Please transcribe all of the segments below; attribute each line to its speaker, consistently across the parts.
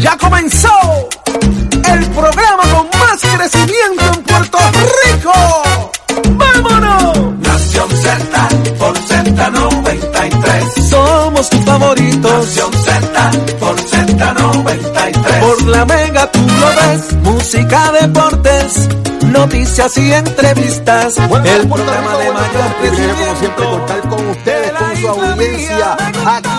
Speaker 1: Ya comenzó el programa con más crecimiento en Puerto Rico. ¡Vámonos!
Speaker 2: Nación Z por Z93.
Speaker 1: Somos tus favoritos.
Speaker 2: Nación Z por Z93.
Speaker 1: Por la mega tú lo ves. Música, deportes, noticias y entrevistas. el programa de mayor
Speaker 3: privilegio como siempre
Speaker 1: crecimiento.
Speaker 3: contar con ustedes, con su audiencia
Speaker 1: mía.
Speaker 3: aquí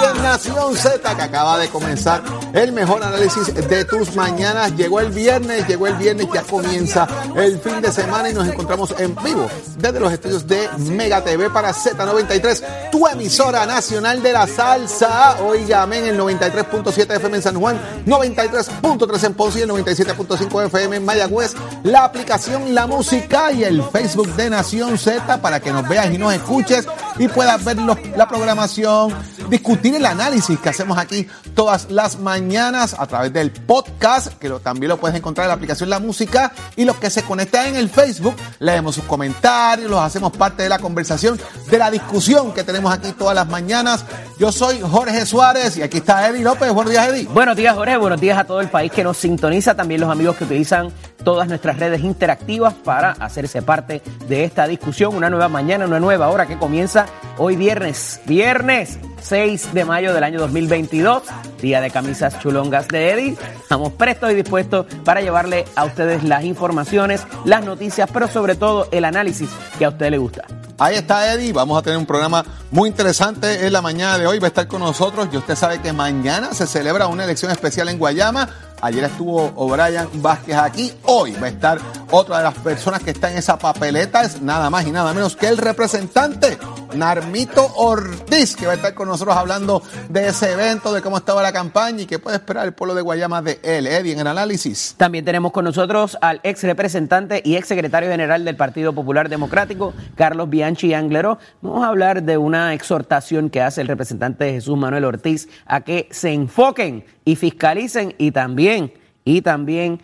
Speaker 3: Nación Z que acaba de comenzar el mejor análisis de tus mañanas. Llegó el viernes, llegó el viernes, ya comienza el fin de semana y nos encontramos en vivo desde los estudios de Mega TV para Z93, tu emisora nacional de la salsa. Óigame en el 93.7 FM en San Juan, 93.3 en Ponce y el 97.5 FM en Mayagüez. La aplicación La Música y el Facebook de Nación Z para que nos veas y nos escuches y puedas ver la programación, discutir el análisis que hacemos aquí todas las mañanas a través del podcast, que lo- también lo puedes encontrar en la aplicación La Música, y los que se conectan en el Facebook, leemos sus comentarios, los hacemos parte de la conversación, de la discusión que tenemos aquí todas las mañanas. Yo soy Jorge Suárez y aquí está Eddie López. Buenos días, Eddie.
Speaker 4: Buenos días, Jorge. Buenos días a todo el país que nos sintoniza. También los amigos que utilizan todas nuestras redes interactivas para hacerse parte de esta discusión. Una nueva mañana, una nueva hora que comienza hoy viernes. Viernes 6 de mayo del año 2022. Día de camisas chulongas de Eddie. Estamos prestos y dispuestos para llevarle a ustedes las informaciones, las noticias, pero sobre todo el análisis que a usted le gusta.
Speaker 3: Ahí está Eddie, vamos a tener un programa muy interesante en la mañana de hoy, va a estar con nosotros y usted sabe que mañana se celebra una elección especial en Guayama. Ayer estuvo O'Brien Vázquez aquí, hoy va a estar otra de las personas que está en esa papeleta, es nada más y nada menos que el representante Narmito Ortiz, que va a estar con nosotros hablando de ese evento, de cómo estaba la campaña y qué puede esperar el pueblo de Guayama de él, Eddie, en el análisis.
Speaker 4: También tenemos con nosotros al ex representante y ex secretario general del Partido Popular Democrático, Carlos Bianchi Anglero. Vamos a hablar de una exhortación que hace el representante Jesús Manuel Ortiz a que se enfoquen y fiscalicen y también, y también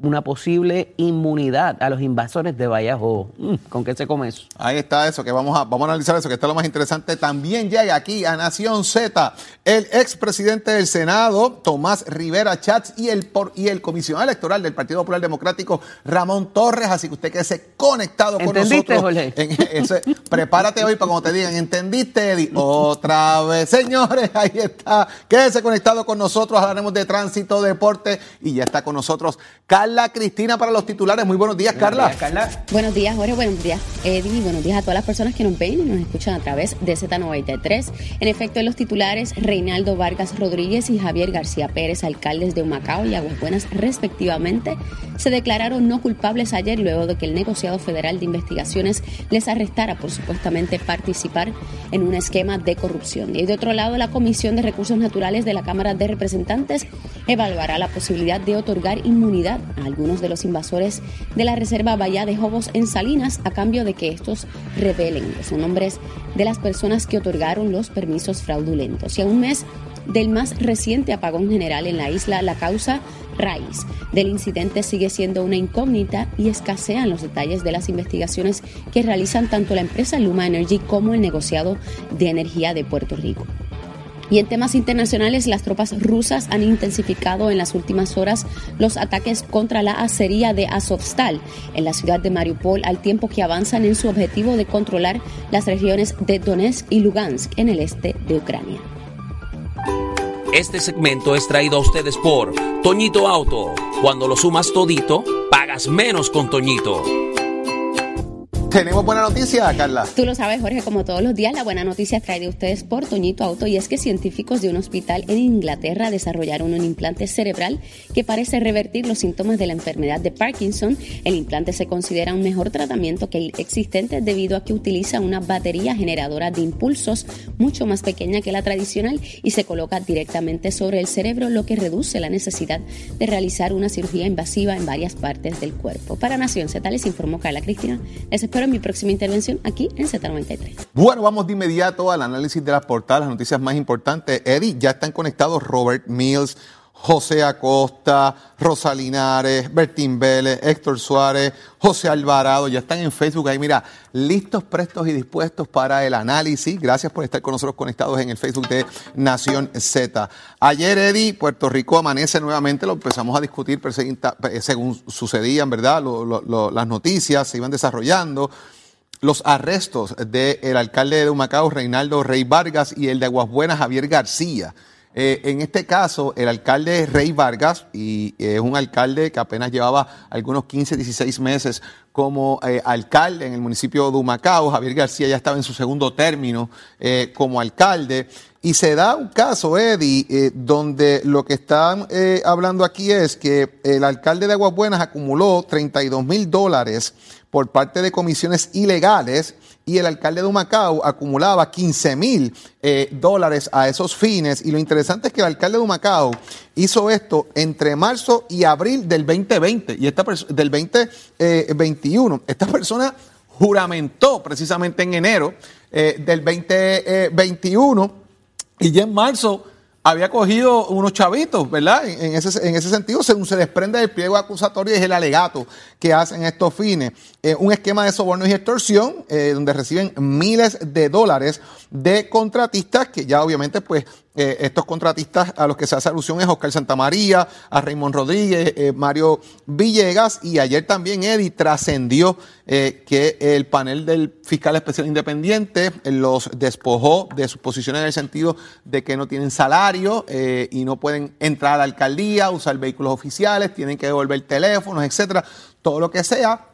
Speaker 4: una posible inmunidad a los invasores de Vallejo. Mm, ¿Con qué se come eso?
Speaker 3: Ahí está eso, que vamos a, vamos a analizar eso, que está lo más interesante. También llega aquí a Nación Z el expresidente del Senado, Tomás Rivera Chats, y el, por, y el comisionado electoral del Partido Popular Democrático, Ramón Torres. Así que usted quede conectado con
Speaker 4: ¿Entendiste,
Speaker 3: nosotros.
Speaker 4: Jorge?
Speaker 3: En ese- prepárate hoy para cuando te digan, ¿entendiste, Eddie? Otra vez. Señores, ahí está. Quédese conectado con nosotros. Hablaremos de tránsito, deporte, y ya está con nosotros Carla Cristina para los titulares. Muy buenos días, Carla.
Speaker 4: Carla.
Speaker 5: Buenos días, Jorge. Buenos días, Eddie. Buenos días a todas las personas que nos ven y nos escuchan a través de Z93. En efecto, en los titulares, Reinaldo Vargas Rodríguez y Javier García Pérez, alcaldes de Humacao y Aguas Buenas, respectivamente, se declararon no culpables ayer luego de que el negociado federal de investigaciones les arrestara por supuestamente participar en un esquema de corrupción. Y de otro lado, la Comisión de Recursos Naturales de la Cámara de Representantes evaluará la posibilidad de otorgar inmunidad algunos de los invasores de la Reserva Bahía de Jobos en Salinas a cambio de que estos revelen los nombres de las personas que otorgaron los permisos fraudulentos. Y a un mes del más reciente apagón general en la isla, la causa raíz del incidente sigue siendo una incógnita y escasean los detalles de las investigaciones que realizan tanto la empresa Luma Energy como el negociado de energía de Puerto Rico. Y en temas internacionales, las tropas rusas han intensificado en las últimas horas los ataques contra la acería de Azovstal en la ciudad de Mariupol, al tiempo que avanzan en su objetivo de controlar las regiones de Donetsk y Lugansk en el este de Ucrania.
Speaker 6: Este segmento es traído a ustedes por Toñito Auto. Cuando lo sumas todito, pagas menos con Toñito.
Speaker 3: Tenemos buena noticia, Carla.
Speaker 5: Tú lo sabes, Jorge, como todos los días, la buena noticia trae de ustedes por Toñito Auto y es que científicos de un hospital en Inglaterra desarrollaron un implante cerebral que parece revertir los síntomas de la enfermedad de Parkinson. El implante se considera un mejor tratamiento que el existente debido a que utiliza una batería generadora de impulsos mucho más pequeña que la tradicional y se coloca directamente sobre el cerebro, lo que reduce la necesidad de realizar una cirugía invasiva en varias partes del cuerpo. Para Nación Z informó Carla Cristina. Les espero mi próxima intervención aquí en Z93.
Speaker 3: Bueno, vamos de inmediato al análisis de las portadas, las noticias más importantes. Eddie, ya están conectados Robert Mills, José Acosta, Rosa Linares, Bertín Vélez, Héctor Suárez, José Alvarado, ya están en Facebook ahí, mira, listos, prestos y dispuestos para el análisis. Gracias por estar con nosotros conectados en el Facebook de Nación Z. Ayer, Eddie, Puerto Rico amanece nuevamente, lo empezamos a discutir eh, según sucedían, ¿verdad? las noticias se iban desarrollando los arrestos del alcalde de Humacao, Reinaldo Rey Vargas, y el de Aguas Buenas, Javier García. Eh, en este caso, el alcalde Rey Vargas, y es un alcalde que apenas llevaba algunos 15, 16 meses como eh, alcalde en el municipio de Humacao. Javier García ya estaba en su segundo término eh, como alcalde. Y se da un caso, Eddie, donde lo que están hablando aquí es que el alcalde de Aguas Buenas acumuló 32 mil dólares por parte de comisiones ilegales y el alcalde de Humacao acumulaba 15 mil eh, dólares a esos fines. Y lo interesante es que el alcalde de Humacao hizo esto entre marzo y abril del 2020 y esta del 2021. Eh, esta persona juramentó precisamente en enero eh, del 2021 y ya en marzo había cogido unos chavitos, ¿verdad? En, ese, en ese sentido, según se desprende del pliego acusatorio, es el alegato que hacen estos fines. Eh, un esquema de sobornos y extorsión, eh, donde reciben miles de dólares de contratistas que ya obviamente pues eh, estos contratistas a los que se hace alusión es Oscar Santamaría, a Raymond Rodríguez, eh, Mario Villegas y ayer también Eddie trascendió eh, que el panel del fiscal especial independiente los despojó de sus posiciones en el sentido de que no tienen salario y no pueden entrar a la alcaldía, usar vehículos oficiales, tienen que devolver teléfonos, etcétera, todo lo que sea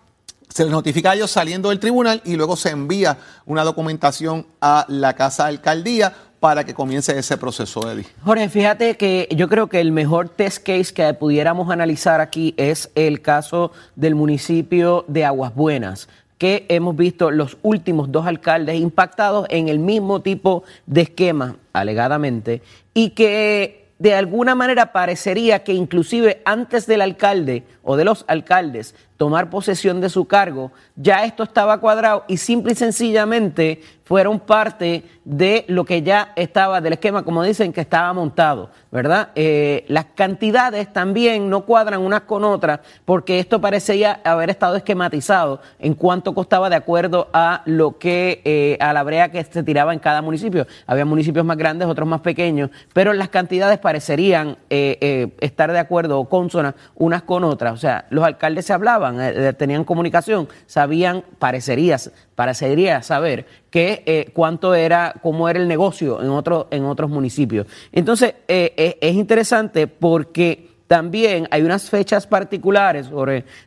Speaker 3: se les notifica a ellos saliendo del tribunal y luego se envía una documentación a la casa de alcaldía para que comience ese proceso, Eddie.
Speaker 4: Jorge, fíjate que yo creo que el mejor test case que pudiéramos analizar aquí es el caso del municipio de Aguas Buenas que hemos visto los últimos dos alcaldes impactados en el mismo tipo de esquema, alegadamente, y que de alguna manera parecería que inclusive antes del alcalde o de los alcaldes tomar posesión de su cargo, ya esto estaba cuadrado y simple y sencillamente fueron parte de lo que ya estaba del esquema, como dicen, que estaba montado, ¿verdad? Eh, las cantidades también no cuadran unas con otras, porque esto parecía haber estado esquematizado en cuánto costaba de acuerdo a lo que, eh, a la brea que se tiraba en cada municipio. Había municipios más grandes, otros más pequeños, pero las cantidades parecerían eh, estar de acuerdo o consonas unas con otras. O sea, los alcaldes se hablaban, tenían comunicación, sabían, parecería, parecería saber que eh, cuánto era, cómo era el negocio en, otro, en otros municipios. Entonces, eh, eh, es interesante porque también hay unas fechas particulares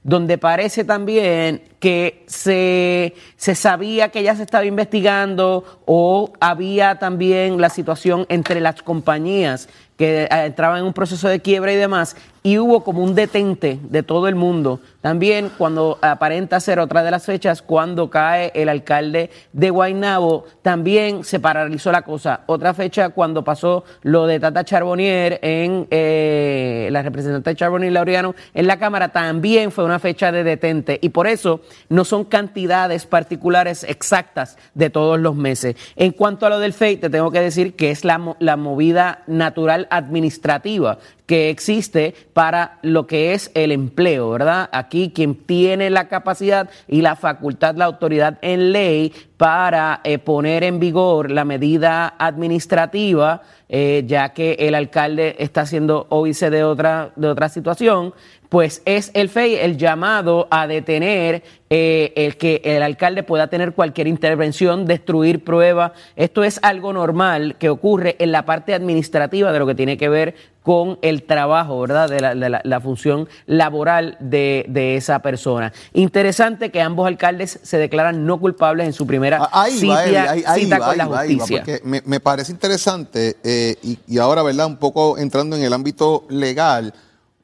Speaker 4: donde parece también que se, se, sabía que ya se estaba investigando o había también la situación entre las compañías que entraban en un proceso de quiebra y demás, y hubo como un detente de todo el mundo. También cuando aparenta ser otra de las fechas, cuando cae el alcalde de Guaynabo, también se paralizó la cosa. Otra fecha cuando pasó lo de Tata Charbonnier en eh, la representante Charbonnier Laureano en la Cámara, también fue una fecha de detente. Y por eso no son cantidades particulares exactas de todos los meses. En cuanto a lo del FEI, te tengo que decir que es la, la movida natural administrativa que existe para lo que es el empleo, ¿verdad? Aquí quien tiene la capacidad y la facultad, la autoridad en ley para eh, poner en vigor la medida administrativa, eh, ya que el alcalde está haciendo óbice de otra, de otra situación, pues es el FEI el llamado a detener eh, el que el alcalde pueda tener cualquier intervención, destruir pruebas. Esto es algo normal que ocurre en la parte administrativa de lo que tiene que ver con el trabajo, ¿verdad? De la, función laboral de, esa persona. Interesante que ambos alcaldes se declaran no culpables en su primera cita, con la justicia.
Speaker 3: porque me, parece interesante eh, y, y ahora, ¿verdad? Un poco entrando en el ámbito legal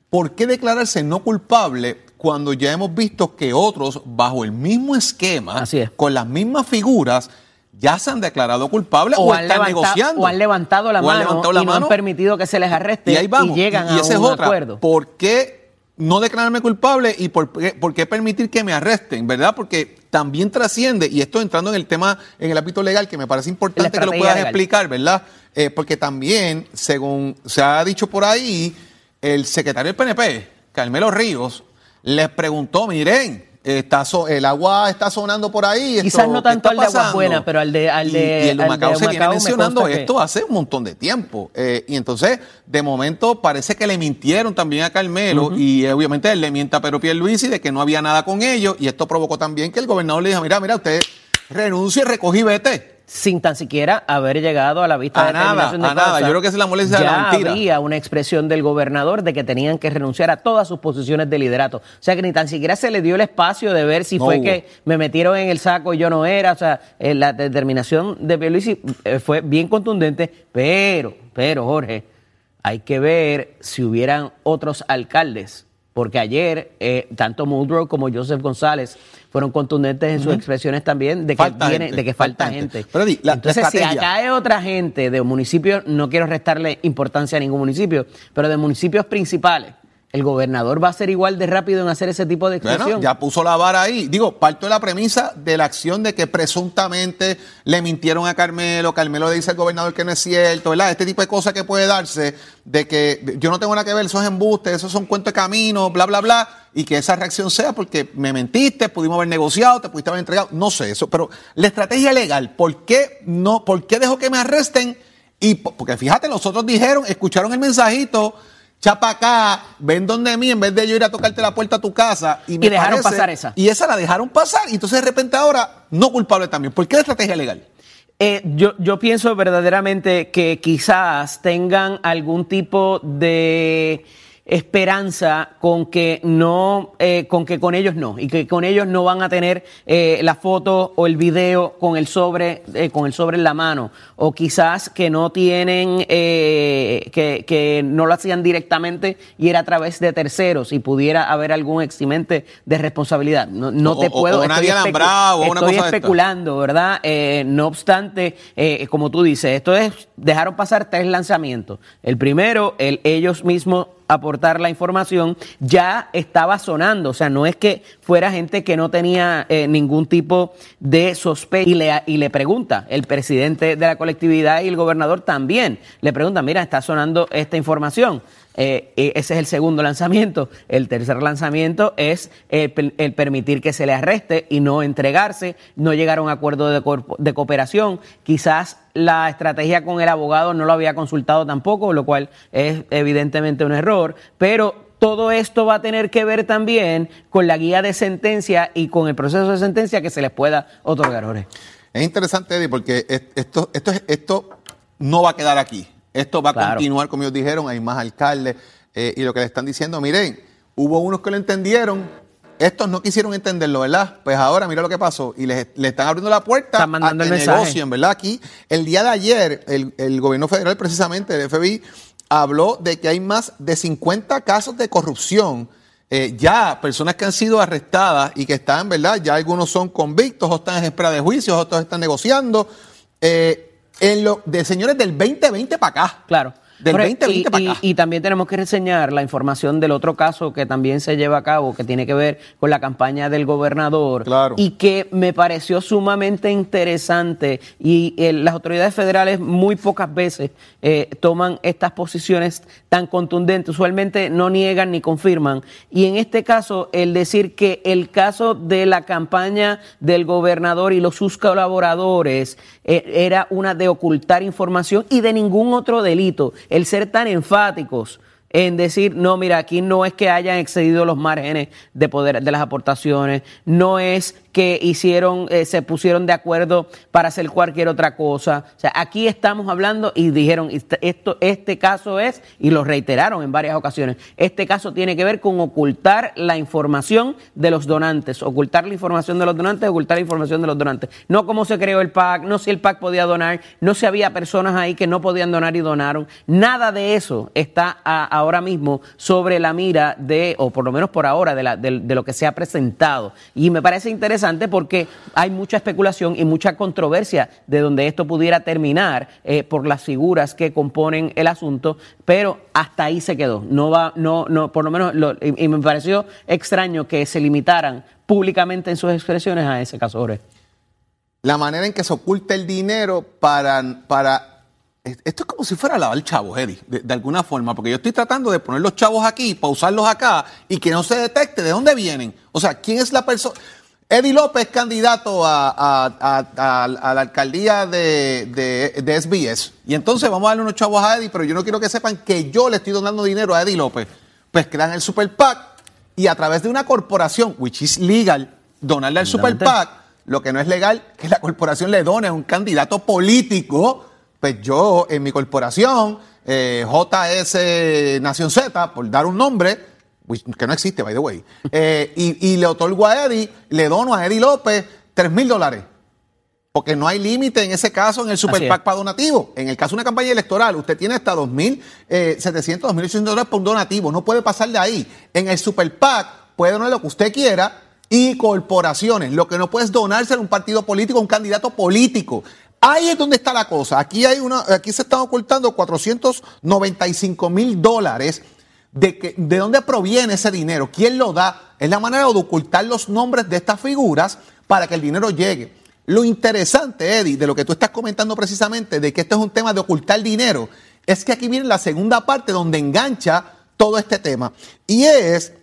Speaker 3: ¿por qué declararse no culpable cuando ya hemos visto que otros, bajo el mismo esquema, con las mismas figuras, ya se han declarado culpables o, están negociando?
Speaker 4: O han levantado la, mano, y no han permitido que se les arreste y, ahí vamos. llegan a un acuerdo.
Speaker 3: ¿Por qué no declararme culpable y por qué, permitir que me arresten? ¿Verdad? Porque también trasciende, y esto entrando en el tema, en el ámbito legal, que me parece importante que lo puedas explicar, ¿verdad? Eh, porque también, según se ha dicho por ahí, el secretario del PNP, Carmelo Ríos, les preguntó, miren, está so- el agua está sonando por ahí. esto,
Speaker 4: Quizás no
Speaker 3: ¿qué
Speaker 4: tanto al de Aguas
Speaker 3: pasando?"
Speaker 4: Buenas, pero al de- al
Speaker 3: Y-
Speaker 4: de-
Speaker 3: y, el de
Speaker 4: de
Speaker 3: se viene
Speaker 4: me
Speaker 3: mencionando
Speaker 4: que-
Speaker 3: esto hace un montón de tiempo. Eh, y entonces, de momento, parece que le mintieron también a Carmelo y eh, obviamente él le mienta a Pedro Pierluisi de que no había nada con ellos y esto provocó también que el gobernador le dijo, mira, mira, usted renuncie, recogí y vete.
Speaker 4: Sin tan siquiera haber llegado a la vista
Speaker 3: A
Speaker 4: de
Speaker 3: nada,
Speaker 4: determinación de
Speaker 3: a nada. Yo creo que es la molestia de
Speaker 4: ya
Speaker 3: la mentira.
Speaker 4: había una expresión del gobernador de que tenían que renunciar a todas sus posiciones de liderato. O sea que ni tan siquiera se le dio el espacio de ver si
Speaker 3: No
Speaker 4: fue
Speaker 3: hubo.
Speaker 4: que me metieron en el saco y yo no era. O sea, eh, la determinación de Pierluisi eh, fue bien contundente, pero, pero Jorge, hay que ver si hubieran otros alcaldes. Porque ayer, eh, tanto Muldrow como Joseph González fueron contundentes en sus expresiones también de que, viene-
Speaker 3: gente,
Speaker 4: de que falta,
Speaker 3: falta gente.
Speaker 4: gente.
Speaker 3: Pero la
Speaker 4: Entonces, si acá hay otra gente de municipios, no quiero restarle importancia a ningún municipio, pero de municipios principales, el gobernador va a ser igual de rápido en hacer ese tipo de expresión.
Speaker 3: Bueno, ya puso la vara ahí. Digo, parto de la premisa de la acción de que presuntamente le mintieron a Carmelo, Carmelo le dice al gobernador que no es cierto, ¿verdad? Este tipo de cosas que puede darse, de que yo no tengo nada que ver, esos embustes, esos son cuentos de camino, bla, bla, bla, y que esa reacción sea porque me mentiste, pudimos haber negociado, te pudiste haber entregado, no sé eso, pero la estrategia legal, ¿por qué no, por qué dejó que me arresten? Y po- porque fíjate, los otros dijeron, escucharon el mensajito, chapa acá, ven donde mí, en vez de yo ir a tocarte la puerta a tu casa. Y, me
Speaker 4: Y dejaron pasar esa.
Speaker 3: Y esa la dejaron pasar. Y entonces de repente ahora, no culpable también. ¿Por qué la estrategia legal?
Speaker 4: Eh, yo, yo pienso verdaderamente que quizás tengan algún tipo de esperanza con que no, eh, con que con ellos no, y que con ellos no van a tener eh, la foto o el video con el sobre, eh, con el sobre en la mano, o quizás que no tienen, eh, que, que no lo hacían directamente y era a través de terceros y pudiera haber algún eximente de responsabilidad. No, no
Speaker 3: O-
Speaker 4: te puedo.
Speaker 3: o
Speaker 4: estoy especu-
Speaker 3: alambrado o una
Speaker 4: estoy
Speaker 3: cosa de esta.
Speaker 4: especulando, ¿verdad? No obstante, como tú dices, esto es, dejaron pasar tres lanzamientos. El primero, el, ellos mismos aportar la información, ya estaba sonando, o sea, no es que fuera gente que no tenía eh, ningún tipo de sospecha. Y le, y le pregunta, el presidente de la colectividad y el gobernador también, le preguntan, mira, está sonando esta información. Eh, eh, ese es el segundo lanzamiento. El tercer lanzamiento es eh, el permitir que se le arreste y no entregarse. No llegar a un acuerdo de, cooperación. Quizás la estrategia con el abogado no lo había consultado tampoco, lo cual es evidentemente un error. Pero todo esto va a tener que ver también con la guía de sentencia y con el proceso de sentencia que se les pueda otorgar, Jorge.
Speaker 3: Es interesante, Eddie, porque es- esto, esto, es- esto no va a quedar aquí. Esto va a continuar, como ellos dijeron, hay más alcaldes. eh, y lo que le están diciendo, miren, hubo unos que lo entendieron, estos no quisieron entenderlo, ¿verdad? Pues ahora mira lo que pasó. Y le, le están abriendo la puerta
Speaker 4: Están mandando
Speaker 3: a que negocien, ¿verdad? Aquí, el día de ayer, el, el gobierno federal, precisamente, el FBI, habló de que hay más de 50 casos de corrupción. eh, ya personas que han sido arrestadas y que están, ¿verdad? Ya algunos son convictos, otros están en espera de juicios, otros están negociando. eh, en lo, de señores del 2020 para acá.
Speaker 4: Claro.
Speaker 3: Del
Speaker 4: Jorge,
Speaker 3: 2020
Speaker 4: y,
Speaker 3: para
Speaker 4: y-
Speaker 3: acá.
Speaker 4: y también tenemos que reseñar la información del otro caso que también se lleva a cabo, que tiene que ver con la campaña del gobernador.
Speaker 3: Claro.
Speaker 4: Y que me pareció sumamente interesante. Y eh, las autoridades federales muy pocas veces eh, toman estas posiciones tan contundentes. Usualmente no niegan ni confirman. Y en este caso, el decir que el caso de la campaña del gobernador y los sus colaboradores eh, era una de ocultar información y de ningún otro delito. El ser tan enfáticos en decir, no, mira, aquí no es que hayan excedido los márgenes de poder de las aportaciones, no es que hicieron, eh, se pusieron de acuerdo para hacer cualquier otra cosa. O sea, aquí estamos hablando y dijeron, "Este- esto, este caso es, y lo reiteraron en varias ocasiones, este caso tiene que ver con ocultar la información de los donantes, ocultar la información de los donantes, ocultar la información de los donantes. No cómo se creó el PAC, no si el PAC podía donar, no si había personas ahí que no podían donar y donaron. Nada de eso está a- ahora mismo sobre la mira de, o por lo menos por ahora, de, la- de- de lo que se ha presentado. Y me parece interesante porque hay mucha especulación y mucha controversia de donde esto pudiera terminar eh, por las figuras que componen el asunto, pero hasta ahí se quedó. No va, no, no, por lo menos, y, me pareció extraño que se limitaran públicamente en sus expresiones a ese caso, Jorge.
Speaker 3: la manera en que se oculta el dinero para, para Esto es como si fuera lavar chavos, Eddie, de, de, alguna forma, porque yo estoy tratando de poner los chavos aquí, pausarlos acá y que no se detecte de dónde vienen. O sea, ¿quién es la persona? Eddie López, candidato a, a, a, a la alcaldía de, de, de, SBS. Y entonces vamos a darle unos chavos a Eddie, pero yo no quiero que sepan que yo le estoy donando dinero a Eddie López. Pues crean el Super PAC y a través de una corporación, which is legal, donarle al Super PAC, lo que no es legal, que la corporación le done a un candidato político pues yo en mi corporación, eh, JS Nación Z, por dar un nombre, que no existe, by the way, eh, y, y, le otorgo a Eddie, le dono a Eddie López 3 mil dólares. Porque no hay límite en ese caso en el Super PAC para donativo. En el caso de una campaña electoral, usted tiene hasta 2.700, eh, 2.800 dólares por donativo. No puede pasar de ahí. En el Super PAC puede donar lo que usted quiera y corporaciones. Lo que no puede es donarse a un partido político, a un candidato político. Ahí es donde está la cosa. Aquí hay una, aquí se están ocultando 495 mil dólares. De, que, ¿De dónde proviene ese dinero? ¿Quién lo da? Es la manera de ocultar los nombres de estas figuras para que el dinero llegue. Lo interesante, Eddie, de lo que tú estás comentando precisamente, de que esto es un tema de ocultar dinero, es que aquí viene la segunda parte donde engancha todo este tema. Y es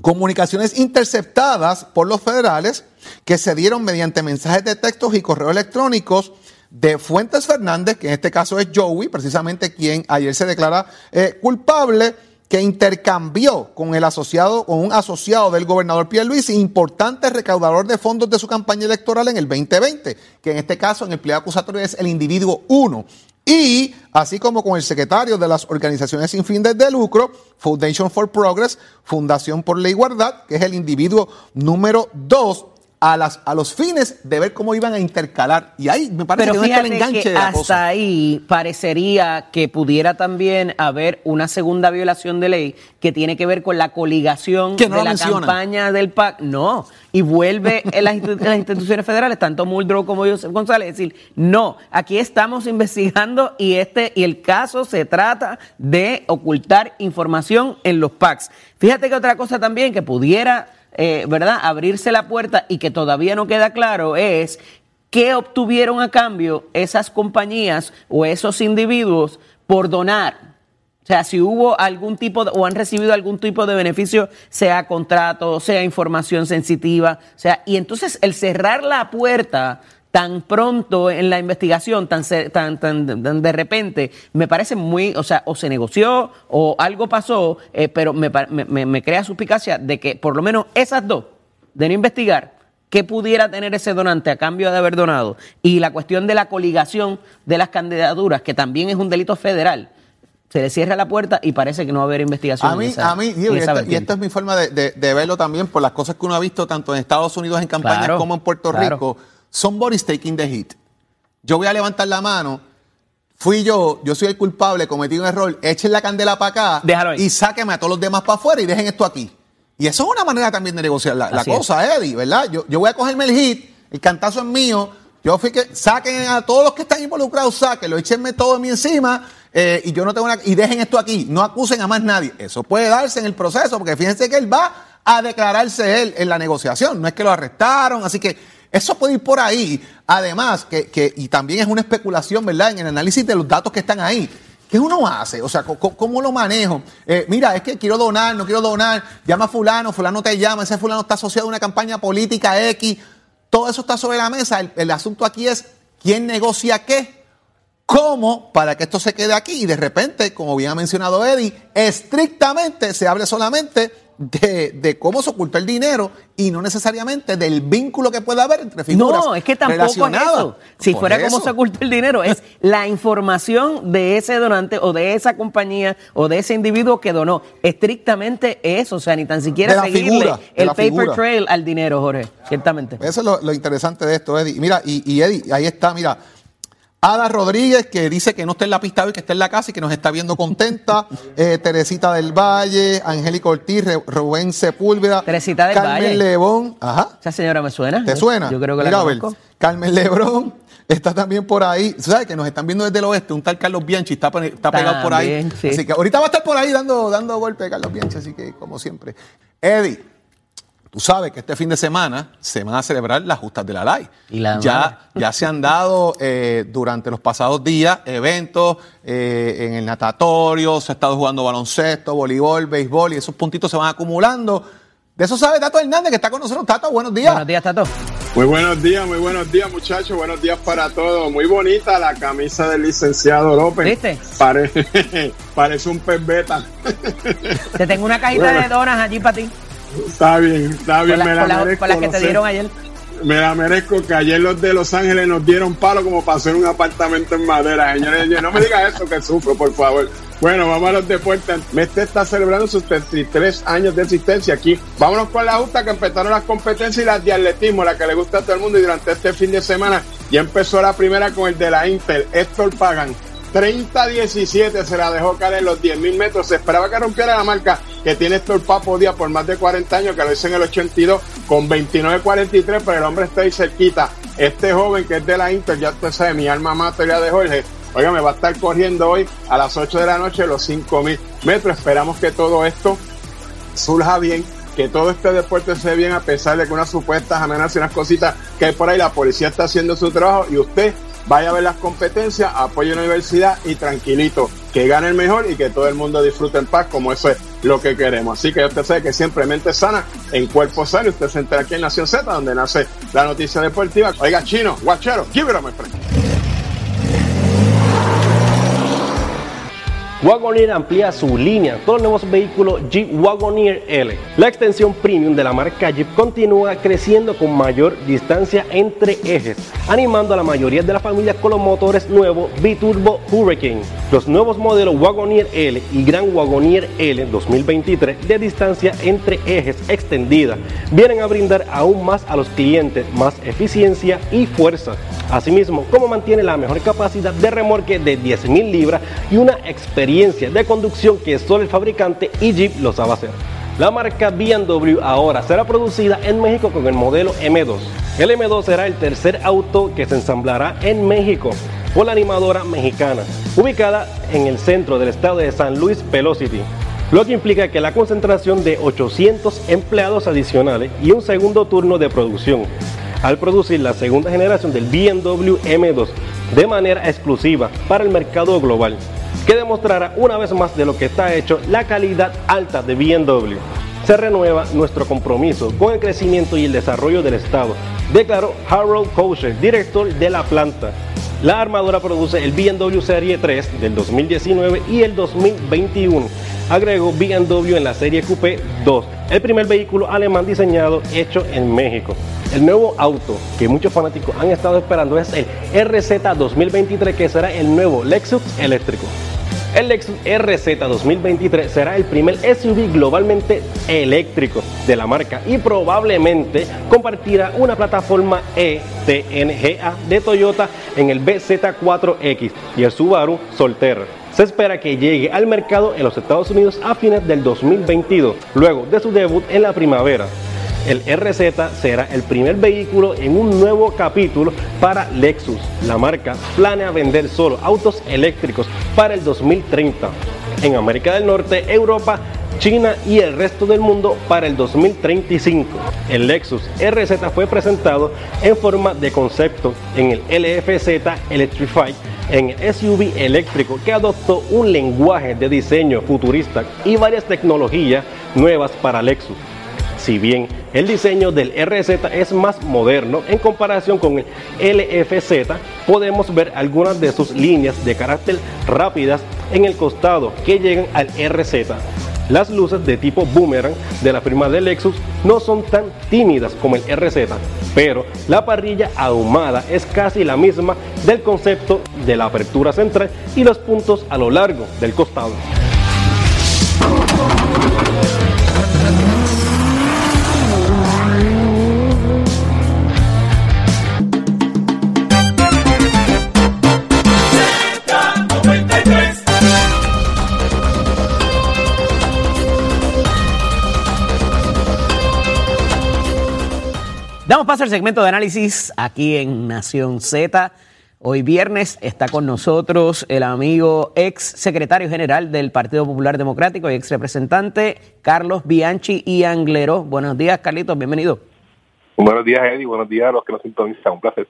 Speaker 3: comunicaciones interceptadas por los federales que se dieron mediante mensajes de textos y correos electrónicos de Fuentes Fernández, que en este caso es Joey, precisamente quien ayer se declara eh, culpable, que intercambió con el asociado, con un asociado del gobernador Pierre Luis, importante recaudador de fondos de su campaña electoral en el 2020, que en este caso en el pliego acusatorio es el individuo 1. Y así como con el secretario de las organizaciones sin fines de lucro, Foundation for Progress, Fundación por la Igualdad, que es el individuo número 2 a, las, a los fines de ver cómo iban a intercalar. Y ahí me parece
Speaker 4: Pero
Speaker 3: que no el enganche
Speaker 4: que
Speaker 3: de la
Speaker 4: hasta
Speaker 3: cosa.
Speaker 4: ahí parecería que pudiera también haber una segunda violación de ley que tiene que ver con la coligación
Speaker 3: Que no
Speaker 4: de
Speaker 3: la
Speaker 4: campaña del PAC. No, y vuelve en las, institu- las instituciones federales, tanto Muldrow como Joseph González, decir, no, aquí estamos investigando y este y el caso se trata de ocultar información en los PACs. Fíjate que otra cosa también que pudiera eh, ¿verdad?, abrirse la puerta y que todavía no queda claro es qué obtuvieron a cambio esas compañías o esos individuos por donar. O sea, si hubo algún tipo de, o han recibido algún tipo de beneficio, sea contrato, sea información sensitiva, o sea, y entonces el cerrar la puerta tan pronto en la investigación, tan, tan, tan, tan de repente, me parece muy, o sea, o se negoció o algo pasó, eh, pero me, me, me- crea suspicacia de que por lo menos esas dos, de no investigar, qué pudiera tener ese donante a cambio de haber donado, y la cuestión de la coligación de las candidaturas, que también es un delito federal, se le cierra la puerta y parece que no va a haber investigación.
Speaker 3: A mí,
Speaker 4: esa-
Speaker 3: a mí, digo, y, esta, y
Speaker 4: vertiente.
Speaker 3: esta es mi forma de, de- de verlo también por las cosas que uno ha visto tanto en Estados Unidos en campañas
Speaker 4: Claro,
Speaker 3: como en Puerto
Speaker 4: claro.
Speaker 3: Rico. Somebody's taking the hit. Yo voy a levantar la mano. Fui yo, yo soy el culpable, cometí un error. Echen la candela para acá
Speaker 4: Déjalo ahí.
Speaker 3: y sáquenme a todos los demás para afuera y dejen esto aquí. Y eso es una manera también de negociar la, la
Speaker 4: Así es.
Speaker 3: cosa, Eddie, ¿verdad? Yo, yo voy a cogerme el hit, el cantazo es mío. Yo fui que saquen a todos los que están involucrados, sáquenlo, échenme todo de mí encima eh, y yo no tengo una, y dejen esto aquí, no acusen a más nadie. Eso puede darse en el proceso, porque fíjense que él va a declararse él en la negociación, no es que lo arrestaron, así que eso puede ir por ahí. Además, que, que- y también es una especulación, ¿verdad? En el análisis de los datos que están ahí. ¿Qué uno hace? O sea, ¿cómo, lo manejo? Eh, mira, es que quiero donar, no quiero donar, llama a fulano, fulano te llama, ese fulano está asociado a una campaña política X, todo eso está sobre la mesa. El, el asunto aquí es quién negocia qué, cómo para que esto se quede aquí y de repente, como bien ha mencionado Eddie, estrictamente se hable solamente de, de cómo se ocultó el dinero y no necesariamente del vínculo que pueda haber entre figuras
Speaker 4: No, es que tampoco es eso. Si
Speaker 3: Por
Speaker 4: fuera
Speaker 3: eso.
Speaker 4: se oculta el dinero, es la información de ese donante o de esa compañía o de ese individuo que donó. Estrictamente eso, o sea, ni tan siquiera seguirle
Speaker 3: figura,
Speaker 4: el paper
Speaker 3: figura.
Speaker 4: trail al dinero, Jorge, ciertamente.
Speaker 3: Eso es lo, lo interesante de esto, Eddie. Mira, y, y Eddie, ahí está, mira. Ada Rodríguez, que dice que no está en la pista hoy, que está en la casa y que nos está viendo contenta. Eh, Teresita del Valle, Angélica Ortiz, Re- Rubén Sepúlveda.
Speaker 4: Teresita del
Speaker 3: Carmen
Speaker 4: Valle.
Speaker 3: León. Ajá.
Speaker 4: Esa señora me suena.
Speaker 3: ¿Te suena?
Speaker 4: Yo creo que la
Speaker 3: Mira, a ver,
Speaker 4: conozco.
Speaker 3: Carmen Lebrón está también por ahí. ¿Sabes que nos están viendo desde el oeste? Un tal Carlos Bianchi está, pe- está pegado por ahí.
Speaker 4: Sí.
Speaker 3: Así que ahorita va a estar por ahí dando, dando golpe Carlos Bianchi, así que como siempre. Eddie, Tú sabes que este fin de semana se van a celebrar las justas de la LAI.
Speaker 4: Y la
Speaker 3: ya, ya se han dado eh, durante los pasados días eventos eh, en el natatorio, se ha estado jugando baloncesto, voleibol, béisbol y esos puntitos se van acumulando. De eso sabe Tato Hernández, que está con nosotros. Tato, buenos días.
Speaker 4: Buenos días, Tato.
Speaker 7: Muy buenos días, muy buenos días, muchachos. Buenos días para todos. Muy bonita la camisa del licenciado López.
Speaker 4: ¿Viste?
Speaker 7: Parece, parece un pez beta.
Speaker 4: Te tengo una cajita
Speaker 7: Bueno.
Speaker 4: de donas allí para ti.
Speaker 7: Está bien, está bien, me la merezco.
Speaker 4: con las que te
Speaker 7: sé.
Speaker 4: dieron ayer.
Speaker 7: Me la merezco que ayer los de Los Ángeles nos dieron palo como para hacer un apartamento en madera, señores. No me digas eso que sufro, por favor. Bueno, vamos a los deportes. Mestre está celebrando sus 33 años de existencia aquí. Vámonos con la justa que empezaron las competencias y las de atletismo, la que le gusta a todo el mundo. Y durante este fin de semana ya empezó la primera con el de la Inter, Héctor Pagan. 30-17 se la dejó caer en los 10 mil metros. Se esperaba que rompiera la marca que tiene Héctor Papo Díaz por más de 40 años, que lo hizo en el 82 con 29-43, pero el hombre está ahí cerquita. Este joven que es de la Inter, ya usted sabe, mi alma mater ya de Jorge, oiga, me va a estar corriendo hoy a las 8 de la noche los 5 mil metros. Esperamos que todo esto surja bien, que todo este deporte se dé bien a pesar de que unas supuestas amenazas y unas cositas que hay por ahí, la policía está haciendo su trabajo y usted vaya a ver las competencias, apoye la universidad y tranquilito, que gane el mejor y que todo el mundo disfrute en paz, como eso es lo que queremos. Así que usted sabe que siempre mente sana, en cuerpo sano, usted se entera aquí en Nación Z, donde nace la noticia deportiva. Oiga, chino, guachero, give it up, my friend.
Speaker 8: Wagoneer amplía su línea con los nuevos vehículos Jeep Wagoneer L. La extensión premium de la marca Jeep continúa creciendo con mayor distancia entre ejes, animando a la mayoría de las familias con los motores nuevos Biturbo Hurricane. Los nuevos modelos Wagoneer L y Gran Wagoneer L 2023 de distancia entre ejes extendida vienen a brindar aún más a los clientes más eficiencia y fuerza. Asimismo, como mantiene la mejor capacidad de remolque de 10.000 libras y una experiencia de conducción que solo el fabricante y Jeep lo sabe hacer. La marca BMW ahora será producida en México con el modelo M2. El M2 será el tercer auto que se ensamblará en México por la animadora mexicana, ubicada en el centro del estado de San Luis Velocity lo que implica que la concentración de 800 empleados adicionales y un segundo turno de producción al producir la segunda generación del BMW M2 de manera exclusiva para el mercado global, que demostrará una vez más de lo que está hecho la calidad alta de BMW. Se renueva nuestro compromiso con el crecimiento y el desarrollo del Estado, declaró Harold Kosher, director de la planta. La armadora produce el BMW Serie 3 del 2019 y el 2021. Agregó BMW en la serie Coupé 2, el primer vehículo alemán diseñado hecho en México. El nuevo auto que muchos fanáticos han estado esperando es el RZ 2023 que será el nuevo Lexus eléctrico. El Lexus RZ 2023 será el primer SUV globalmente eléctrico de la marca y probablemente compartirá una plataforma ETNGA de Toyota en el BZ4X y el Subaru Solterra. Se espera que llegue al mercado en los Estados Unidos a fines del 2022, luego de su debut en la primavera. El RZ será el primer vehículo en un nuevo capítulo para Lexus. La marca planea vender solo autos eléctricos para el 2030. En América del Norte, Europa, China y el resto del mundo para el 2035. El Lexus RZ fue presentado en forma de concepto en el LFZ Electrify en SUV eléctrico que adoptó un lenguaje de diseño futurista y varias tecnologías nuevas para Lexus. Si bien el diseño del RZ es más moderno en comparación con el LFZ, podemos ver algunas de sus líneas de carácter rápidas en el costado que llegan al RZ. Las luces de tipo boomerang de la firma de Lexus no son tan tímidas como el RZ, pero la parrilla ahumada es casi la misma del concepto de la apertura central y los puntos a lo largo del costado.
Speaker 4: Damos paso al segmento de análisis aquí en Nación Z. Hoy viernes está con nosotros el amigo ex secretario general del Partido Popular Democrático y ex representante Carlos Bianchi y Anglero. Buenos días, Carlitos, bienvenido.
Speaker 9: Buenos días, Eddie. Buenos días a los que nos sintonizan. Un placer.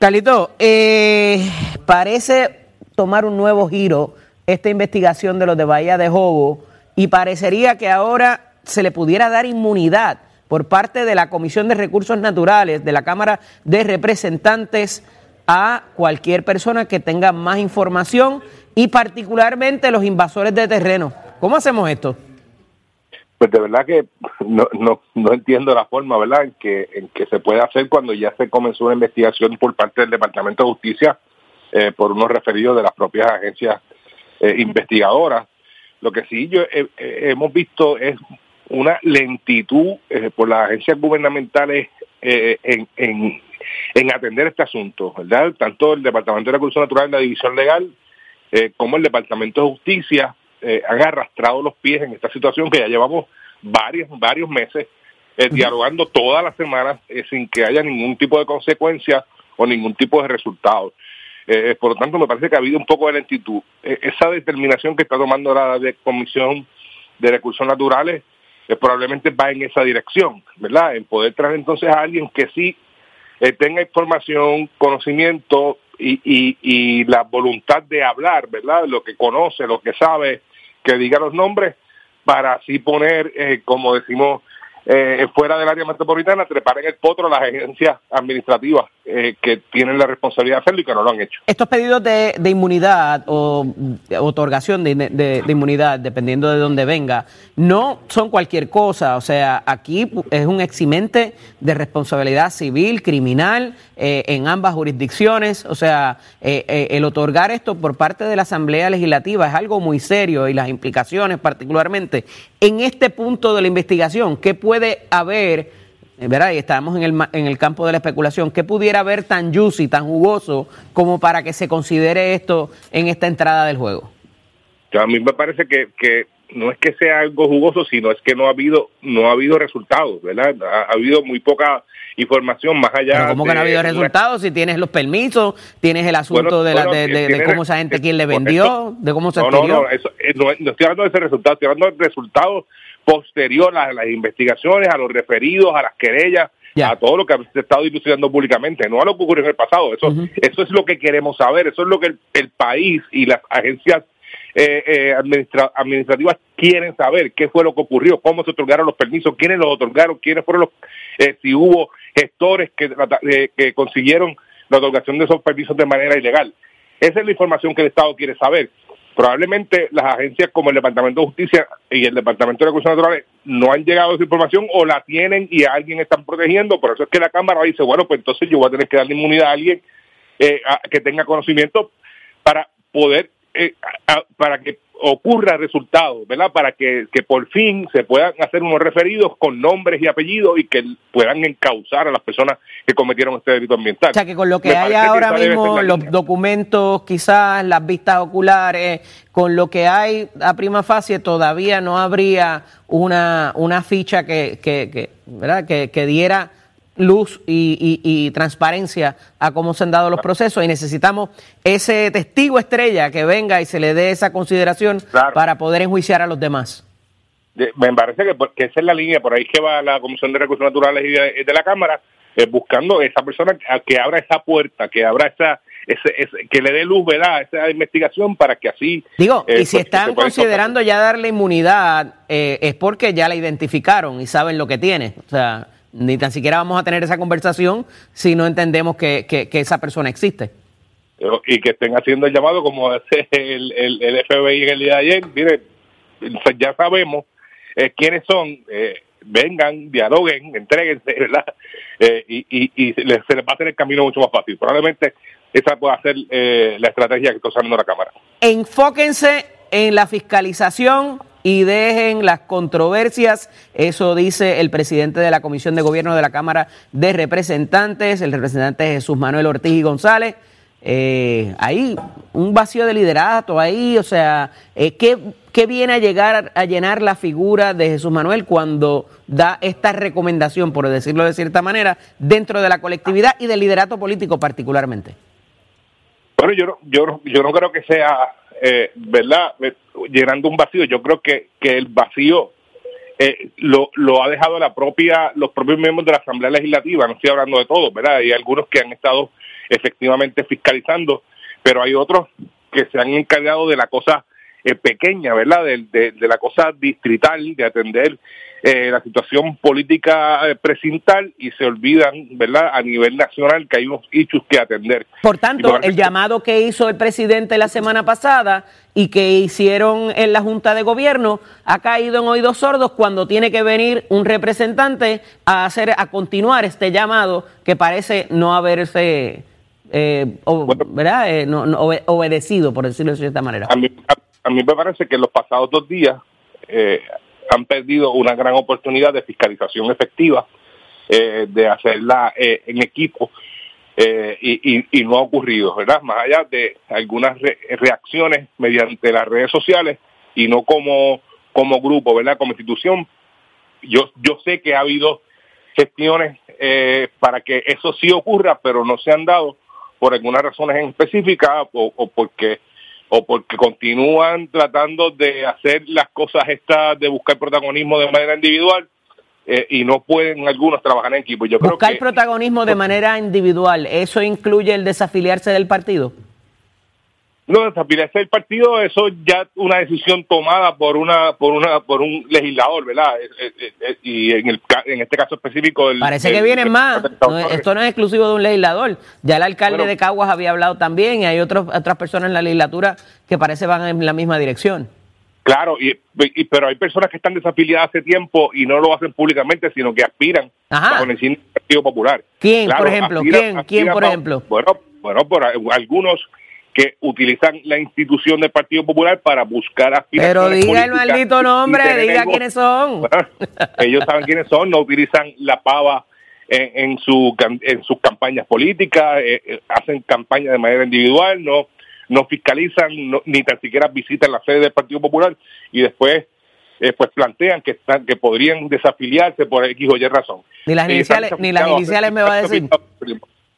Speaker 4: Carlito, eh, parece tomar un nuevo giro esta investigación de los de Bahía de Jobo y parecería que ahora se le pudiera dar inmunidad por parte de la Comisión de Recursos Naturales de la Cámara de Representantes a cualquier persona que tenga más información y particularmente los invasores de terreno. ¿Cómo hacemos esto?
Speaker 9: Pues de verdad que no, no, no entiendo la forma, ¿verdad?, en que, en que se puede hacer cuando ya se comenzó una investigación por parte del Departamento de Justicia eh, por unos referidos de las propias agencias eh, investigadoras. Lo que sí yo hemos visto es una lentitud eh, por las agencias gubernamentales en, en, en atender este asunto, ¿verdad? Tanto el Departamento de Recursos Naturales, la División Legal, eh, como el Departamento de Justicia eh, han arrastrado los pies en esta situación que ya llevamos varios, varios meses eh, dialogando todas las semanas sin que haya ningún tipo de consecuencia o ningún tipo de resultado. por lo tanto, me parece que ha habido un poco de lentitud. esa determinación que está tomando la de Comisión de Recursos Naturales probablemente va en esa dirección, ¿verdad? En poder traer entonces a alguien que sí eh, tenga información, conocimiento y, y, y, la voluntad de hablar, ¿verdad? Lo que conoce, lo que sabe, que diga los nombres, para así poner, eh, como decimos, eh, fuera del área metropolitana, trepar en el potro las agencias administrativas eh, que tienen la responsabilidad de hacerlo y que no lo han hecho.
Speaker 4: Estos pedidos de, inmunidad o otorgación de, de, inmunidad, dependiendo de dónde venga, no son cualquier cosa. O sea, aquí es un eximente de responsabilidad civil, criminal, eh, en ambas jurisdicciones. O sea, el otorgar esto por parte de la Asamblea Legislativa es algo muy serio y las implicaciones particularmente en este punto de la investigación, ¿qué puede haber? Eh, ¿verdad? Y estamos en el, en el campo de la especulación. ¿Qué pudiera haber tan juicy, tan jugoso, como para que se considere esto en esta entrada del juego?
Speaker 9: A mí me parece que, que no es que sea algo jugoso, sino es que no ha habido no ha habido resultados, ¿verdad? Ha, habido muy poca información más allá.
Speaker 4: Pero ¿Cómo que no ha habido resultados? Si tienes los permisos, tienes el asunto de, la, de, cómo esa gente, quién le vendió, de cómo se
Speaker 9: No, no, no, eso, eh, no, no, estoy hablando de ese resultado, estoy hablando de resultados posteriores a las investigaciones, a los referidos, a las querellas, a todo lo que ha estado dilucidando públicamente, no a lo que ocurrió en el pasado. Eso, eso es lo que queremos saber, eso es lo que el, el país y las agencias eh, eh, administrativas quieren saber qué fue lo que ocurrió, cómo se otorgaron los permisos, quiénes los otorgaron, quiénes fueron los, eh, si hubo gestores que, eh, que consiguieron la otorgación de esos permisos de manera ilegal. Esa es la información que el Estado quiere saber. Probablemente las agencias como el Departamento de Justicia y el Departamento de Recursos Naturales no han llegado a esa información o la tienen y a alguien están protegiendo. Por eso es que la Cámara dice, bueno, pues entonces yo voy a tener que darle inmunidad a alguien que tenga conocimiento para poder eh, para que ocurra resultado, ¿verdad? Para que, que, por fin se puedan hacer unos referidos con nombres y apellidos y que puedan encauzar a las personas que cometieron este delito ambiental.
Speaker 4: O sea, que con lo que hay ahora mismo, los documentos, quizás las vistas oculares, con lo que hay a prima facie, todavía no habría una, una ficha que, que, que ¿verdad? Que, que diera luz y, transparencia a cómo se han dado los procesos y necesitamos ese testigo estrella que venga y se le dé esa consideración para poder enjuiciar a los demás.
Speaker 9: Me parece que, esa es la línea, por ahí que va la Comisión de Recursos Naturales y de, la Cámara, eh, buscando esa persona que abra esa puerta, que abra esa, que le dé luz, ¿verdad?, esa investigación para que así...
Speaker 4: Digo, y eh, si pues, están considerando ya darle inmunidad, eh, es porque ya la identificaron y saben lo que tiene. O sea, ni tan siquiera vamos a tener esa conversación si no entendemos que, que, esa persona existe.
Speaker 9: Y que estén haciendo el llamado como hace el, el, FBI en el día de ayer. Mire, ya sabemos eh, quiénes son, eh, vengan, dialoguen, entreguense, ¿verdad? Eh, y, y, y se les va a hacer el camino mucho más fácil. Probablemente esa pueda ser la estrategia que está usando la Cámara.
Speaker 4: Enfóquense en la fiscalización y dejen las controversias. Eso dice el presidente de la Comisión de Gobierno de la Cámara de Representantes, el representante Jesús Manuel Ortiz y González. Eh, ahí un vacío de liderato ahí, o sea, eh, ¿qué, ¿qué, viene a llegar a llenar la figura de Jesús Manuel cuando da esta recomendación, por decirlo de cierta manera, dentro de la colectividad y del liderato político particularmente?
Speaker 9: Bueno, yo, yo, yo no creo que sea, eh, ¿verdad?, Eh, llenando un vacío. Yo creo que, que el vacío eh, lo, lo ha dejado la propia, los propios miembros de la Asamblea Legislativa. No estoy hablando de todos, ¿verdad? Hay algunos que han estado efectivamente fiscalizando, pero hay otros que se han encargado de la cosa eh, pequeña, ¿verdad? De- de la cosa distrital, de atender eh, la situación política eh, precintal y se olvidan, ¿verdad? A nivel nacional que hay unos hechos que atender.
Speaker 4: Por tanto,
Speaker 9: por-
Speaker 4: el llamado que hizo el presidente la semana pasada y que hicieron en la Junta de Gobierno ha caído en oídos sordos cuando tiene que venir un representante a hacer a continuar este llamado que parece no haberse eh, o- ¿verdad? Eh, no- no obe- obedecido, por decirlo de cierta manera.
Speaker 9: a mí, a, a mí me parece que en los pasados dos días eh, han perdido una gran oportunidad de fiscalización efectiva, eh, de hacerla eh, en equipo, eh, y, no ha ocurrido, ¿verdad? Más allá de algunas re- reacciones mediante las redes sociales y no como, como grupo, ¿verdad? Como institución. Yo, yo sé que ha habido gestiones eh, para que eso sí ocurra, pero no se han dado por algunas razones en específica o porque o porque continúan tratando de hacer las cosas estas de buscar protagonismo de manera individual eh, y no pueden algunos trabajar en equipo. Yo creo
Speaker 4: Buscar
Speaker 9: que
Speaker 4: protagonismo de manera individual, ¿eso incluye el desafiliarse del partido?
Speaker 9: No desafiliarse del partido, eso ya una decisión tomada por una por una por un legislador, ¿verdad? Eh, eh, eh, y en el en este caso específico el,
Speaker 4: Parece
Speaker 9: el-
Speaker 4: que vienen más. No esto no es exclusivo de un legislador. Ya el alcalde
Speaker 9: Bueno.
Speaker 4: de Caguas había hablado también y hay otros, otras personas en la legislatura que parece van en la misma dirección.
Speaker 9: Claro, y, y- pero hay personas que están desafiliadas hace tiempo y no lo hacen públicamente, sino que aspiran
Speaker 4: Ajá.
Speaker 9: bajo el Partido Popular.
Speaker 4: ¿Quién,
Speaker 9: Claro,
Speaker 4: por ejemplo?
Speaker 9: aspiran-
Speaker 4: ¿Quién?
Speaker 9: aspiran
Speaker 4: ¿Quién, por ejemplo?
Speaker 9: Bueno, bueno, por algunos que utilizan la institución del Partido Popular para buscar
Speaker 4: Pero
Speaker 9: aspiraciones
Speaker 4: diga el maldito nombre, diga quiénes son.
Speaker 9: Bueno, ellos saben quiénes son, no utilizan la pava en, en su en sus campañas políticas, eh, eh, hacen campañas de manera individual, no no fiscalizan, no- ni tan siquiera visitan la sede del Partido Popular y después eh, pues plantean que están que podrían desafiliarse por X o Y razón.
Speaker 4: Ni las
Speaker 9: Eh,
Speaker 4: iniciales, ni las iniciales me vas a decir.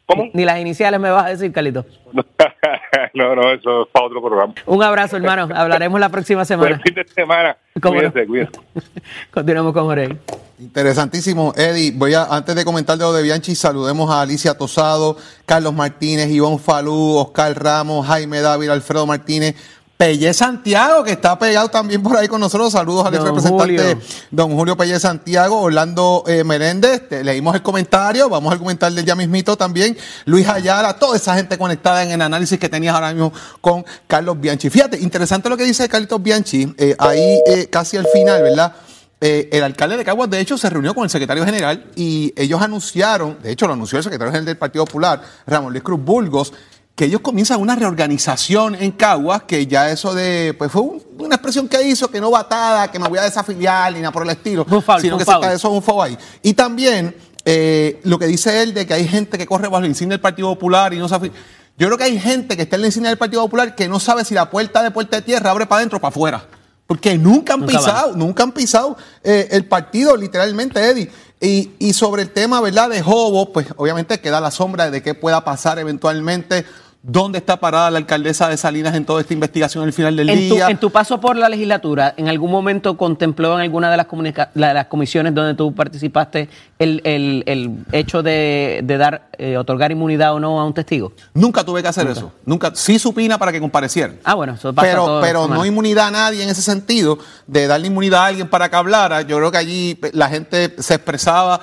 Speaker 9: ¿Cómo?
Speaker 4: Ni las iniciales me vas a decir, Calito.
Speaker 9: no, no, eso es para otro programa.
Speaker 4: Un abrazo, hermano. Hablaremos la próxima
Speaker 9: Buen
Speaker 4: semana.
Speaker 9: fin de semana.
Speaker 4: ¿Cómo no?
Speaker 9: Cuídense, cuídense.
Speaker 4: Continuamos con Jorge.
Speaker 3: Interesantísimo, Eddie. Voy a, antes de comentar de lo de Bianchi, saludemos a Alicia Tosado, Carlos Martínez, Ivonne Falú, Oscar Ramos, Jaime Dávila, Alfredo Martínez, Pelle Santiago, que está pegado también por ahí con nosotros. Saludos al
Speaker 4: Don
Speaker 3: representante
Speaker 4: Julio.
Speaker 3: don Julio Pelle Santiago, Orlando eh, Meléndez. Te- leímos el comentario, vamos al comentario ya mismito también. Luis Ayala, toda esa gente conectada en el análisis que tenías ahora mismo con Carlos Bianchi. Fíjate, interesante lo que dice Carlitos Bianchi, eh, ahí eh, casi al final, ¿verdad? Eh, el alcalde de Caguas, de hecho, se reunió con el secretario general y ellos anunciaron, de hecho, lo anunció el secretario general del Partido Popular, Ramón Luis Cruz Burgos, que ellos comienzan una reorganización en Caguas, que ya eso de, pues fue un- una expresión que hizo, que no batada, que me voy a desafiliar, ni nada por el estilo,
Speaker 4: foul,
Speaker 3: sino
Speaker 4: un
Speaker 3: que se eso es un foul ahí. Y también eh, lo que dice él de que hay gente que corre bajo el insignia del Partido Popular y no se afilia. Yo creo que hay gente que está en la insignia del Partido Popular que no sabe si la puerta de puerta de tierra abre para adentro o para afuera. Porque nunca han
Speaker 4: Nunca
Speaker 3: pisado, nunca han pisado eh, el partido, literalmente, Eddie. Y, y sobre el tema, ¿verdad?, de Jobo, pues obviamente queda la sombra de qué pueda pasar eventualmente. ¿Dónde está parada la alcaldesa de Salinas en toda esta investigación al final del
Speaker 4: En tu,
Speaker 3: día?
Speaker 4: en tu paso por la legislatura, ¿en algún momento contempló en alguna de las, comunica- la- las comisiones donde tú participaste el, el- el hecho de, de dar, eh, otorgar inmunidad o no a un testigo?
Speaker 3: Nunca tuve que hacer eso. Nunca. Sí supina para que comparecieran.
Speaker 4: Ah, bueno, eso pasa
Speaker 3: pero, pero no inmunidad a nadie en ese sentido, de darle inmunidad a alguien para que hablara. Yo creo que allí la gente se expresaba,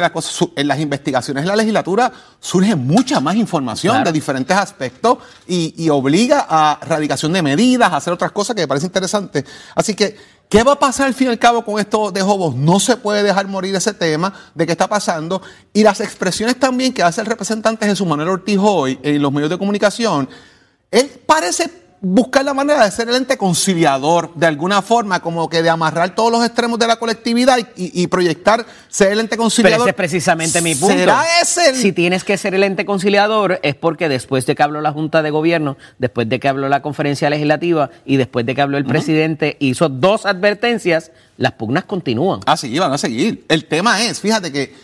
Speaker 3: las cosas. Su- En las investigaciones en la legislatura surge mucha más información
Speaker 4: Claro.
Speaker 3: de diferentes aspectos y, y obliga a radicación de medidas, a hacer otras cosas que me parece interesante. Así que, ¿qué va a pasar al fin y al cabo con esto de Jobos? No se puede dejar morir ese tema de qué está pasando. Y las expresiones también que hace el representante Jesús Manuel Ortiz hoy en los medios de comunicación, él parece buscar la manera de ser el ente conciliador de alguna forma, como que de amarrar todos los extremos de la colectividad y, proyectar ser el ente
Speaker 4: Pero
Speaker 3: conciliador.
Speaker 4: ese es precisamente mi punto.
Speaker 3: ¿Será ese el-
Speaker 4: Si tienes que ser el ente conciliador es porque después de que habló la Junta de Gobierno, después de que habló la conferencia legislativa y después de que habló el presidente, hizo dos advertencias, las pugnas continúan.
Speaker 3: Ah, sí, van a seguir. El tema es, fíjate que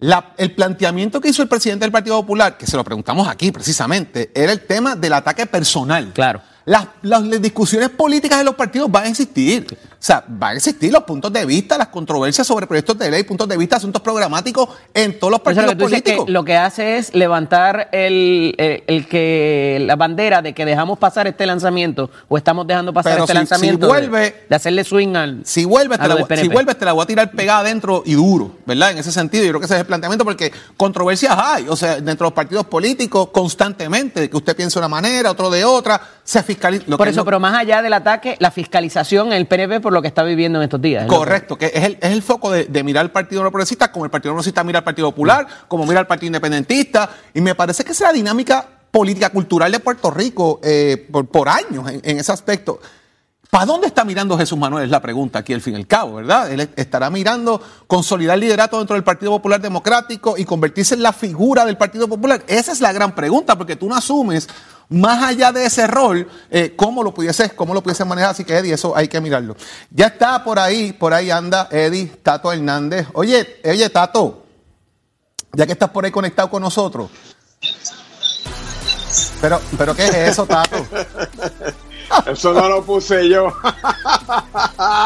Speaker 3: La- el planteamiento que hizo el presidente del Partido Popular, que se lo preguntamos aquí precisamente, era el tema del ataque personal.
Speaker 4: Claro.
Speaker 3: Las, las- las discusiones políticas de los partidos van a existir. O sea, van a existir los puntos de vista, las controversias sobre proyectos de ley, puntos de vista, asuntos programáticos en todos los partidos
Speaker 4: lo
Speaker 3: políticos.
Speaker 4: que lo que hace es levantar el, el- el que la bandera de que dejamos pasar este lanzamiento o estamos dejando pasar
Speaker 3: Pero
Speaker 4: este
Speaker 3: si-
Speaker 4: lanzamiento
Speaker 3: si
Speaker 4: de-
Speaker 3: vuelve-
Speaker 4: de, hacerle swing al
Speaker 3: Si vuelves, te la, si
Speaker 4: PNP.
Speaker 3: vuelves, te la voy a tirar pegada adentro y duro, ¿verdad? En ese sentido, yo creo que ese es el planteamiento, porque controversias hay, o sea, dentro de los partidos políticos, constantemente, que usted piensa de una manera, otro de otra, se fiscaliza. lo
Speaker 4: Por eso,
Speaker 3: no-
Speaker 4: pero más allá del ataque, la fiscalización en el PNP por lo que está viviendo en estos días. es lo que-
Speaker 3: Correcto, que es el, es el foco de, de mirar al Partido No Progresista, como el Partido No Progresista mira al Partido Popular, como mira al Partido Independentista, y me parece que esa es la dinámica política cultural de Puerto Rico eh, por, por años en, en ese aspecto. ¿Para dónde está mirando Jesús Manuel? Es la pregunta aquí al fin y al cabo, ¿verdad? Él estará mirando consolidar liderato dentro del Partido Popular Democrático y convertirse en la figura del Partido Popular. Esa es la gran pregunta, porque tú no asumes, más allá de ese rol, eh, cómo lo pudiese, cómo lo pudiese manejar. Así que, Eddie, eso hay que mirarlo. Ya está por ahí, por ahí anda Eddie, Tato Hernández. Oye, oye, Tato, ya que estás por ahí conectado con nosotros. Pero, pero ¿qué es eso, Tato?
Speaker 7: Eso no lo puse yo.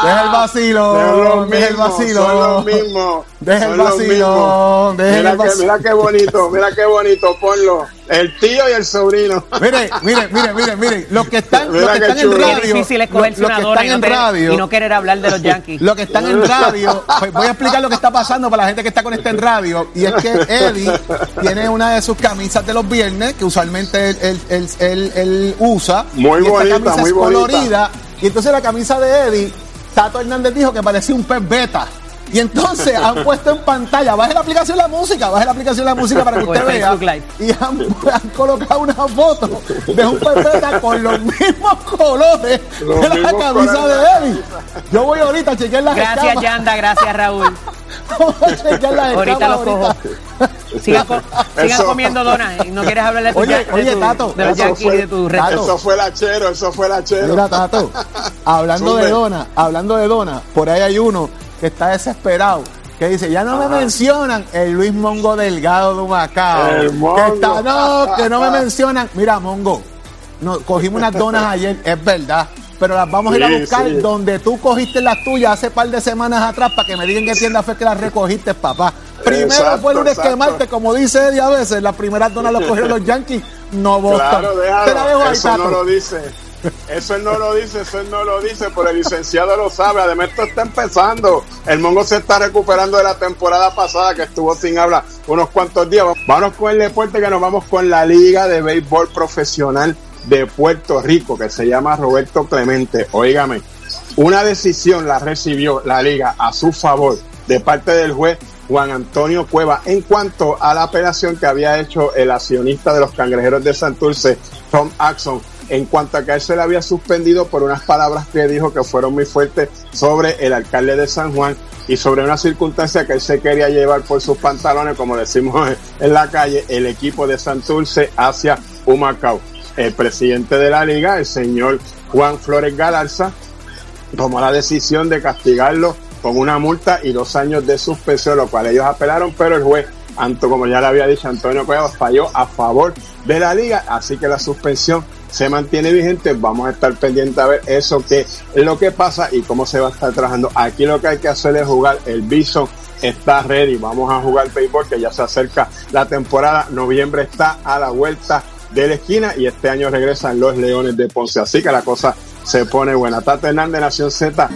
Speaker 3: Deja el vacilo.
Speaker 7: Son los
Speaker 3: Deja el
Speaker 7: mismos,
Speaker 3: vacilo.
Speaker 7: son los mismos.
Speaker 3: Deja el deja
Speaker 7: Mira
Speaker 3: el
Speaker 7: qué bonito, mira qué bonito, ponlo. El tío y el sobrino.
Speaker 3: Mire, mire, mire, mire, mire. Los que están, los que están en radio.
Speaker 4: difícil es
Speaker 3: los-
Speaker 4: cogerse
Speaker 3: los que están
Speaker 4: y no,
Speaker 3: en radio.
Speaker 4: y no querer hablar de los Yankees.
Speaker 3: Los que están en radio, pues voy a explicar lo que está pasando para la gente que está conectada en radio. Y es que Eddie tiene una de sus camisas de los viernes, que usualmente él, él- él- él- él usa.
Speaker 7: Muy bonita,
Speaker 3: camisa
Speaker 7: muy
Speaker 3: es
Speaker 7: bonita.
Speaker 3: colorida. Y entonces la camisa de Eddie, Tato Hernández dijo que parecía un pez beta. Y entonces han puesto en pantalla, baje la aplicación la música, baje la aplicación la música para que
Speaker 4: O
Speaker 3: usted vea. Y han, han colocado una foto de un pez beta con los mismos colores
Speaker 7: Los
Speaker 3: de la camisa
Speaker 7: colores.
Speaker 3: de Eddie. Yo voy ahorita a chequear las
Speaker 4: Gracias,
Speaker 3: escamas.
Speaker 4: Yanda. Gracias, Raúl. Ahorita los cojo. Co- sigan
Speaker 7: Eso-
Speaker 4: comiendo donas y no quieres hablar de, tu,
Speaker 3: Oye,
Speaker 4: de,
Speaker 3: oye,
Speaker 4: tu-
Speaker 3: Tato,
Speaker 4: de los
Speaker 7: eso
Speaker 4: Yankees
Speaker 7: fue-
Speaker 4: y de tu
Speaker 3: Tato.
Speaker 4: resto.
Speaker 7: Eso fue la chero, eso fue la chero.
Speaker 3: Mira, Tato, hablando de
Speaker 7: Sube.
Speaker 3: dona, hablando de dona, por ahí hay uno que está desesperado. Que dice, ya no me mencionan el Luis Mongo Delgado de Humacao.
Speaker 7: El
Speaker 3: Que está, no, que no me mencionan. Mira, Mongo, no, cogimos unas donas ayer, es verdad. Pero las vamos a ir a buscar
Speaker 7: sí.
Speaker 3: donde tú cogiste las tuyas hace par de semanas atrás para que me digan qué tienda fue que las recogiste, papá. Primero
Speaker 7: Exacto,
Speaker 3: fue lunes que
Speaker 7: exacto.
Speaker 3: martes, como dice Eddie a veces, las primeras donas las cogieron los Yankees, no Boston.
Speaker 7: Claro, déjalo.
Speaker 3: Te la dejo ahí,
Speaker 7: eso no lo dice. Eso él no lo dice, eso él no lo dice, pero el licenciado lo sabe. Además, esto está empezando. El Mongo se está recuperando de la temporada pasada que estuvo sin hablar unos cuantos días. Vamos con el deporte que nos vamos con la Liga de Béisbol Profesional de Puerto Rico, que se llama Roberto Clemente. Óigame, una decisión la recibió la liga a su favor de parte del juez Juan Antonio Cueva en cuanto a la apelación que había hecho el accionista de los cangrejeros de Santurce, Tom Axon, en cuanto a que él se le había suspendido por unas palabras que dijo que fueron muy fuertes sobre el alcalde de San Juan y sobre una circunstancia que él se quería llevar por sus pantalones, como decimos en la calle, el equipo de Santurce hacia Humacao. El presidente de la liga, el señor Juan Flores Galarza, tomó la decisión de castigarlo con una multa y dos años de suspensión, lo cual ellos apelaron, pero el juez, como ya le había dicho, Antonio Cuevas falló a favor de la liga, así que la suspensión se mantiene vigente. Vamos a estar pendientes a ver eso que es lo que pasa y cómo se va a estar trabajando. Aquí lo que hay que hacer es jugar el Bison está ready. Vamos a jugar béisbol que ya se acerca la temporada. Noviembre está a la vuelta de la esquina y este año regresan los Leones de Ponce. Así que la cosa se pone buena. Tata Hernández, Nación Z.